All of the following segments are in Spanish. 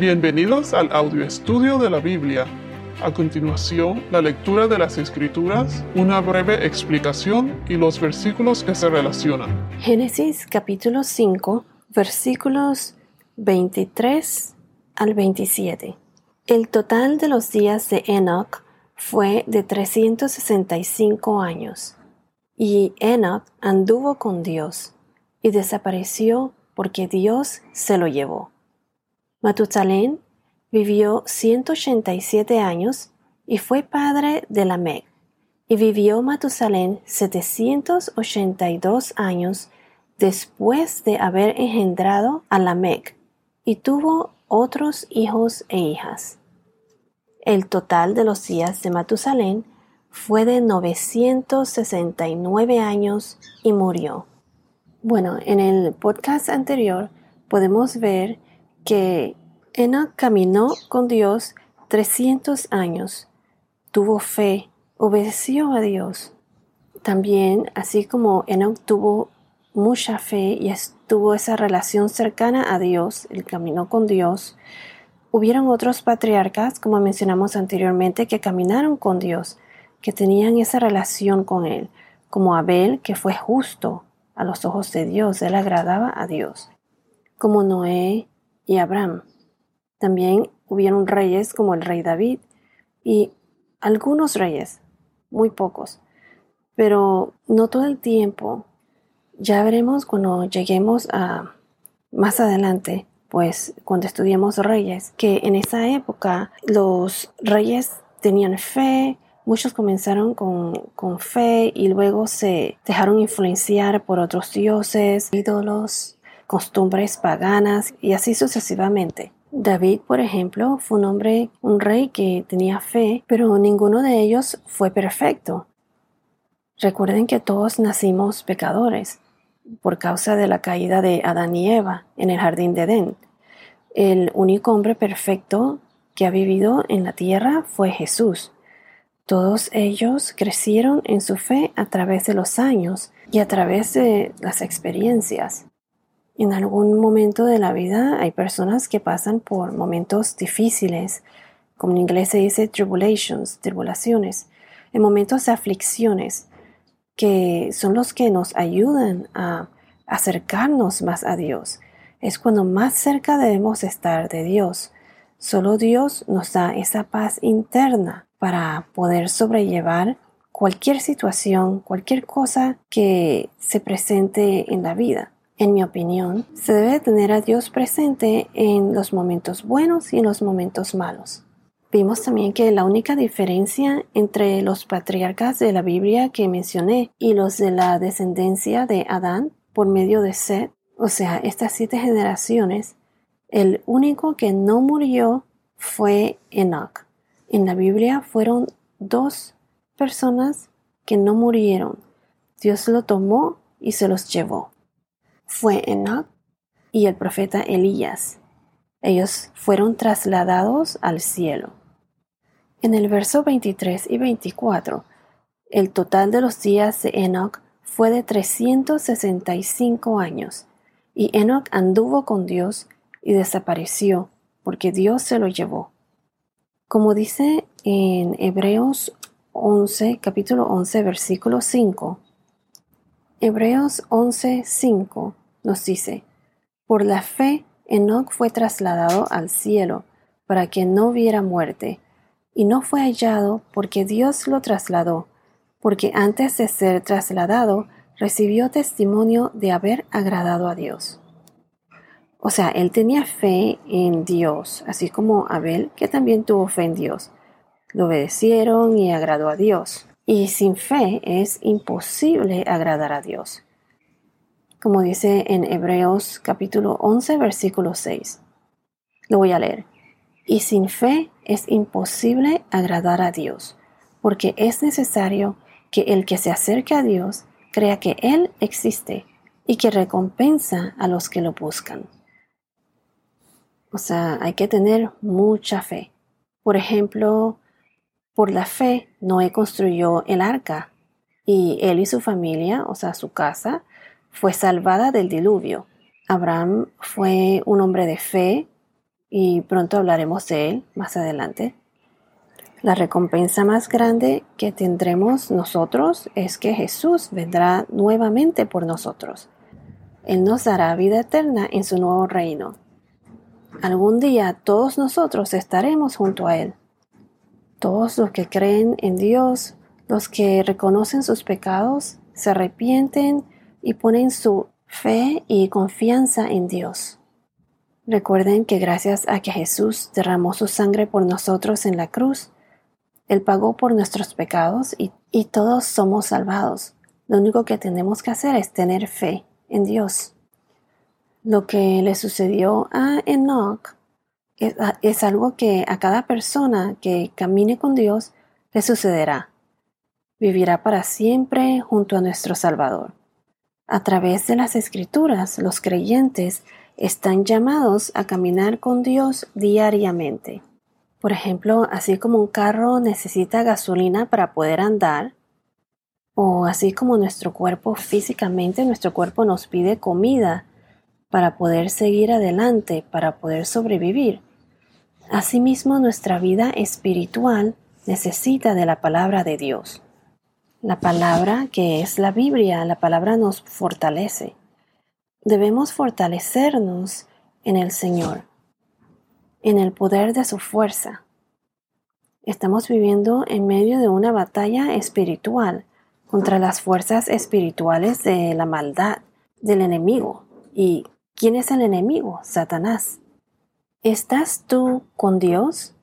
Bienvenidos al audio estudio de la Biblia. A continuación, la lectura de las Escrituras, una breve explicación y los versículos que se relacionan. Génesis capítulo 5, versículos 23 al 27. El total de los días de Enoch fue de 365 años, y Enoch anduvo con Dios y desapareció porque Dios se lo llevó. Matusalén vivió 187 años y fue padre de Lamec. Y vivió Matusalén 782 años después de haber engendrado a Lamec, y tuvo otros hijos e hijas. El total de los días de Matusalén fue de 969 años y murió. Bueno, en el podcast anterior podemos ver que Enoch caminó con Dios 300 años, tuvo fe, obedeció a Dios. También, así como Enoch tuvo mucha fe y tuvo esa relación cercana a Dios, él caminó con Dios, hubieron otros patriarcas, como mencionamos anteriormente, que caminaron con Dios, que tenían esa relación con Él, como Abel, que fue justo a los ojos de Dios, él agradaba a Dios, como Noé y Abraham. También hubieron reyes como el rey David y algunos reyes, muy pocos, pero no todo el tiempo. Ya veremos cuando lleguemos a más adelante, pues cuando estudiemos reyes, que en esa época los reyes tenían fe, Muchos comenzaron con, con, fe y luego se dejaron influenciar por otros dioses, ídolos, costumbres paganas y así sucesivamente. David, por ejemplo, fue un hombre, un rey que tenía fe, pero ninguno de ellos fue perfecto. Recuerden que todos nacimos pecadores por causa de la caída de Adán y Eva en el jardín de Edén. El único hombre perfecto que ha vivido en la tierra fue Jesús. Todos ellos crecieron en su fe a través de los años y a través de las experiencias. En algún momento de la vida hay personas que pasan por momentos difíciles, como en inglés se dice tribulations, tribulaciones, en momentos de aflicciones, que son los que nos ayudan a acercarnos más a Dios. Es cuando más cerca debemos estar de Dios. Solo Dios nos da esa paz interna para poder sobrellevar cualquier situación, cualquier cosa que se presente en la vida. En mi opinión, se debe tener a Dios presente en los momentos buenos y en los momentos malos. Vimos también que la única diferencia entre los patriarcas de la Biblia que mencioné y los de la descendencia de Adán por medio de Seth, o sea, estas siete generaciones, el único que no murió fue Enoch. En la Biblia fueron dos personas que no murieron. Dios lo tomó y se los llevó. Fue Enoch y el profeta Elías. Ellos fueron trasladados al cielo. En el verso 23 y 24, el total de los días de Enoch fue de 365 años, y Enoch anduvo con Dios y desapareció, porque Dios se lo llevó. Como dice en Hebreos 11, capítulo 11, versículo 5, Hebreos 11, 5 nos dice, Por la fe Enoch fue trasladado al cielo para que no viera muerte, y no fue hallado porque Dios lo trasladó, porque antes de ser trasladado recibió testimonio de haber agradado a Dios. O sea, él tenía fe en Dios, así como Abel, que también tuvo fe en Dios. Lo obedecieron y agradó a Dios. Y sin fe es imposible agradar a Dios. Como dice en Hebreos capítulo 11, versículo 6. Lo voy a leer. Y sin fe es imposible agradar a Dios, porque es necesario que el que se acerque a Dios crea que Él existe y que recompensa a los que lo buscan. O sea, hay que tener mucha fe. Por ejemplo, por la fe, Noé construyó el arca y él y su familia, o sea, su casa, fue salvada del diluvio. Abraham fue un hombre de fe y pronto hablaremos de él más adelante. La recompensa más grande que tendremos nosotros es que Jesús vendrá nuevamente por nosotros. Él nos dará vida eterna en su nuevo reino. Algún día todos nosotros estaremos junto a Él. Todos los que creen en Dios, los que reconocen sus pecados, se arrepienten y ponen su fe y confianza en Dios. Recuerden que gracias a que Jesús derramó su sangre por nosotros en la cruz, él pagó por nuestros pecados y, todos somos salvados. Lo único que tenemos que hacer es tener fe en Dios. Lo que le sucedió a Enoch es, es, algo que a cada persona que camine con Dios le sucederá. Vivirá para siempre junto a nuestro Salvador. A través de las escrituras, los creyentes están llamados a caminar con Dios diariamente. Por ejemplo, así como un carro necesita gasolina para poder andar, o así como nuestro cuerpo físicamente, nuestro cuerpo nos pide comida para poder seguir adelante, para poder sobrevivir. Asimismo, nuestra vida espiritual necesita de la palabra de Dios. La palabra que es la Biblia, la palabra nos fortalece. Debemos fortalecernos en el Señor en el poder de su fuerza. Estamos viviendo en medio de una batalla espiritual contra las fuerzas espirituales de la maldad, del enemigo. ¿Y quién es el enemigo? Satanás. ¿Estás tú con Dios?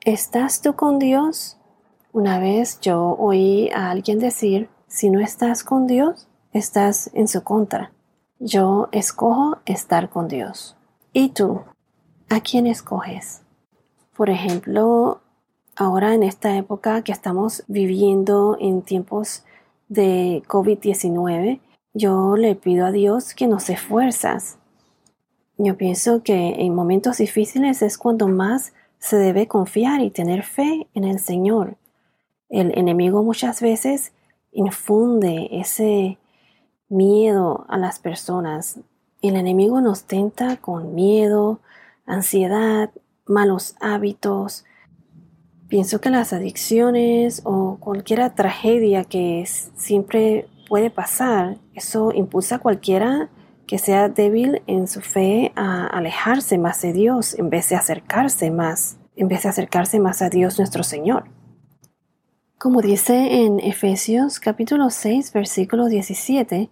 ¿Estás tú con Dios? Una vez yo oí a alguien decir, si no estás con Dios, estás en su contra. Yo escojo estar con Dios. ¿Y tú? ¿A quién escoges? Por ejemplo, ahora en esta época que estamos viviendo en tiempos de COVID-19, yo le pido a Dios que nos dé fuerzas. Yo pienso que en momentos difíciles es cuando más se debe confiar y tener fe en el Señor. El enemigo muchas veces infunde ese miedo a las personas. El enemigo nos tenta con miedo, ansiedad, malos hábitos. Pienso que las adicciones o cualquier tragedia que siempre puede pasar, eso impulsa a cualquiera que sea débil en su fe a alejarse más de Dios en vez de acercarse más, en vez de acercarse más a Dios nuestro Señor. Como dice en Efesios capítulo 6 versículo 17,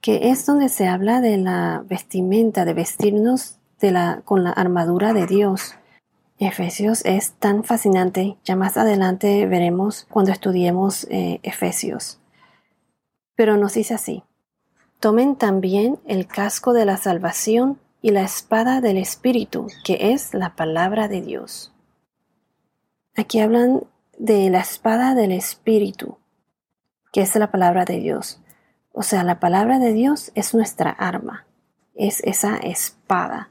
que es donde se habla de la vestimenta, de vestirnos con la armadura de Dios. Efesios es tan fascinante, ya más adelante veremos cuando estudiemos eh, Efesios. Pero nos dice así, tomen también el casco de la salvación y la espada del Espíritu, que es la palabra de Dios. Aquí hablan de la espada del Espíritu, que es la palabra de Dios. O sea, la palabra de Dios es nuestra arma, es esa espada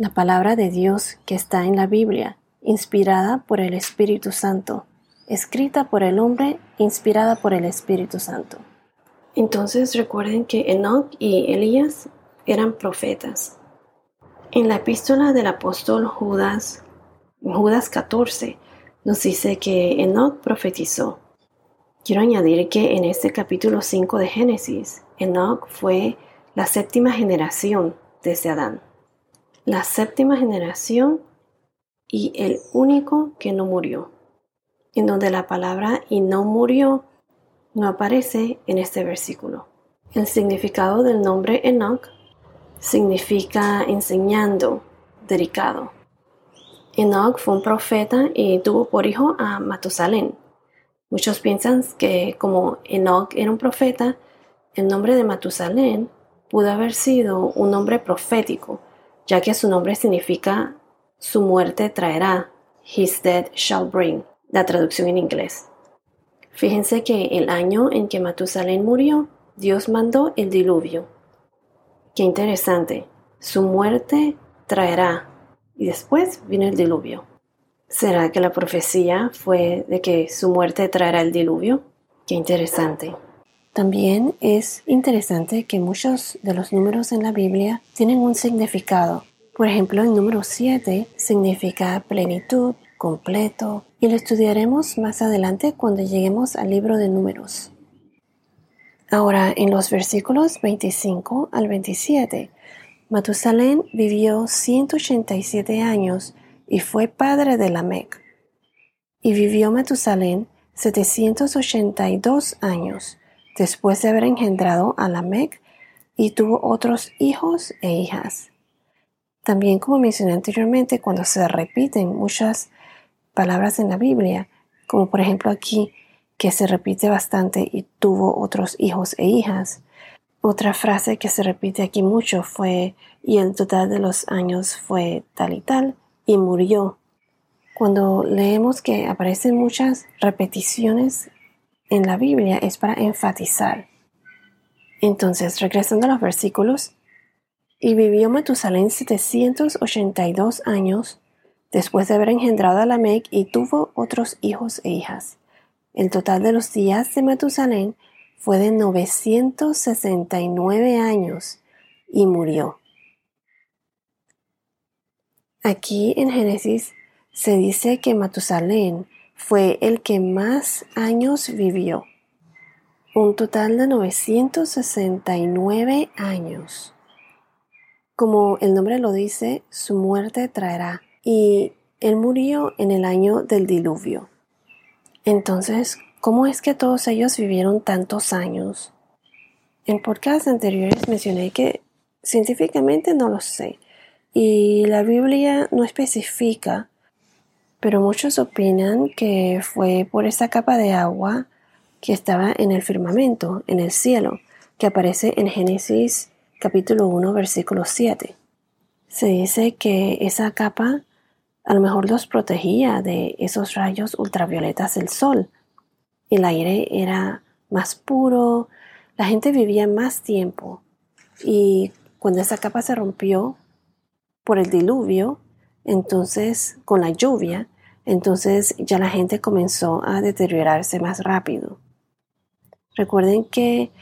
la palabra de Dios que está en la Biblia, inspirada por el Espíritu Santo, escrita por el hombre, inspirada por el Espíritu Santo. Entonces recuerden que Enoch y Elías eran profetas. En la epístola del apóstol Judas, Judas 14, nos dice que Enoch profetizó. Quiero añadir que en este capítulo 5 de Génesis, Enoch fue la séptima generación desde Adán la séptima generación y el único que no murió, en donde la palabra y no murió no aparece en este versículo. El significado del nombre Enoch significa enseñando, dedicado. Enoch fue un profeta y tuvo por hijo a Matusalén. Muchos piensan que como Enoch era un profeta, el nombre de Matusalén pudo haber sido un nombre profético ya que su nombre significa su muerte traerá, his death shall bring, la traducción en inglés. Fíjense que el año en que Matusalén murió, Dios mandó el diluvio. Qué interesante, su muerte traerá y después viene el diluvio. ¿Será que la profecía fue de que su muerte traerá el diluvio? Qué interesante. También es interesante que muchos de los números en la Biblia tienen un significado. Por ejemplo, el número 7 significa plenitud, completo, y lo estudiaremos más adelante cuando lleguemos al libro de números. Ahora, en los versículos 25 al 27, Matusalén vivió 187 años y fue padre de Lamec. Y vivió Matusalén 782 años después de haber engendrado a Lamec y tuvo otros hijos e hijas. También, como mencioné anteriormente, cuando se repiten muchas palabras en la Biblia, como por ejemplo aquí, que se repite bastante y tuvo otros hijos e hijas. Otra frase que se repite aquí mucho fue y el total de los años fue tal y tal y murió. Cuando leemos que aparecen muchas repeticiones en la Biblia es para enfatizar. Entonces, regresando a los versículos, y vivió Matusalén 782 años después de haber engendrado a Lamec y tuvo otros hijos e hijas. El total de los días de Matusalén fue de 969 años y murió. Aquí en Génesis se dice que Matusalén fue el que más años vivió, un total de 969 años. Como el nombre lo dice, su muerte traerá, y él murió en el año del diluvio. Entonces, ¿cómo es que todos ellos vivieron tantos años? En podcasts anteriores mencioné que científicamente no lo sé y la Biblia no especifica, pero muchos opinan que fue por esa capa de agua que estaba en el firmamento, en el cielo, que aparece en Génesis capítulo 1 versículo 7. Se dice que esa capa a lo mejor los protegía de esos rayos ultravioletas del sol. El aire era más puro, la gente vivía más tiempo y cuando esa capa se rompió por el diluvio, entonces con la lluvia, entonces ya la gente comenzó a deteriorarse más rápido. Recuerden que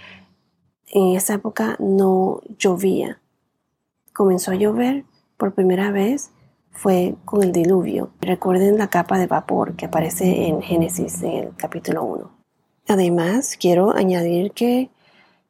en esa época no llovía. Comenzó a llover por primera vez fue con el diluvio. Recuerden la capa de vapor que aparece en Génesis en el capítulo 1. Además, quiero añadir que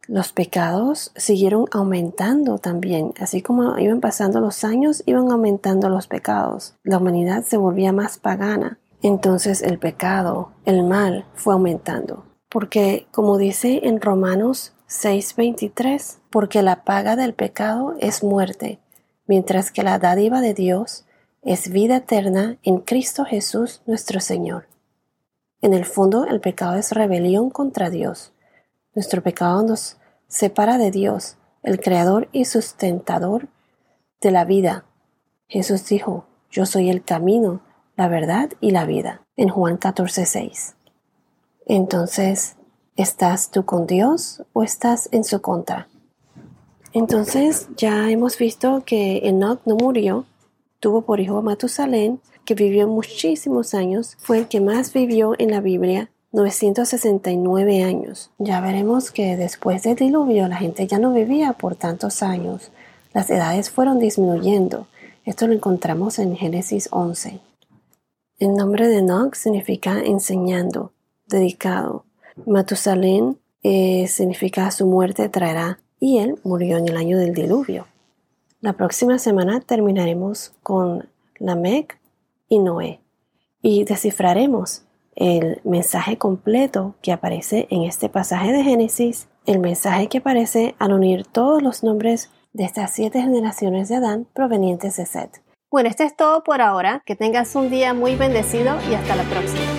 los pecados siguieron aumentando también. Así como iban pasando los años, iban aumentando los pecados. La humanidad se volvía más pagana. Entonces el pecado, el mal, fue aumentando. Porque, como dice en Romanos 6:23, porque la paga del pecado es muerte, mientras que la dádiva de Dios es vida eterna en Cristo Jesús nuestro Señor. En el fondo el pecado es rebelión contra Dios. Nuestro pecado nos separa de Dios, el creador y sustentador de la vida. Jesús dijo, yo soy el camino, la verdad y la vida, en Juan 14:6. Entonces, ¿estás tú con Dios o estás en su contra? Entonces, ya hemos visto que Enoch no murió, tuvo por hijo a Matusalén, que vivió muchísimos años, fue el que más vivió en la Biblia, 969 años. Ya veremos que después del diluvio la gente ya no vivía por tantos años. Las edades fueron disminuyendo. Esto lo encontramos en Génesis 11. El nombre de Enoch significa enseñando, dedicado. Matusalén eh, significa su muerte traerá y él murió en el año del diluvio. La próxima semana terminaremos con Lamec y Noé y descifraremos el mensaje completo que aparece en este pasaje de Génesis, el mensaje que aparece al unir todos los nombres de estas siete generaciones de Adán provenientes de Seth. Bueno, esto es todo por ahora. Que tengas un día muy bendecido y hasta la próxima.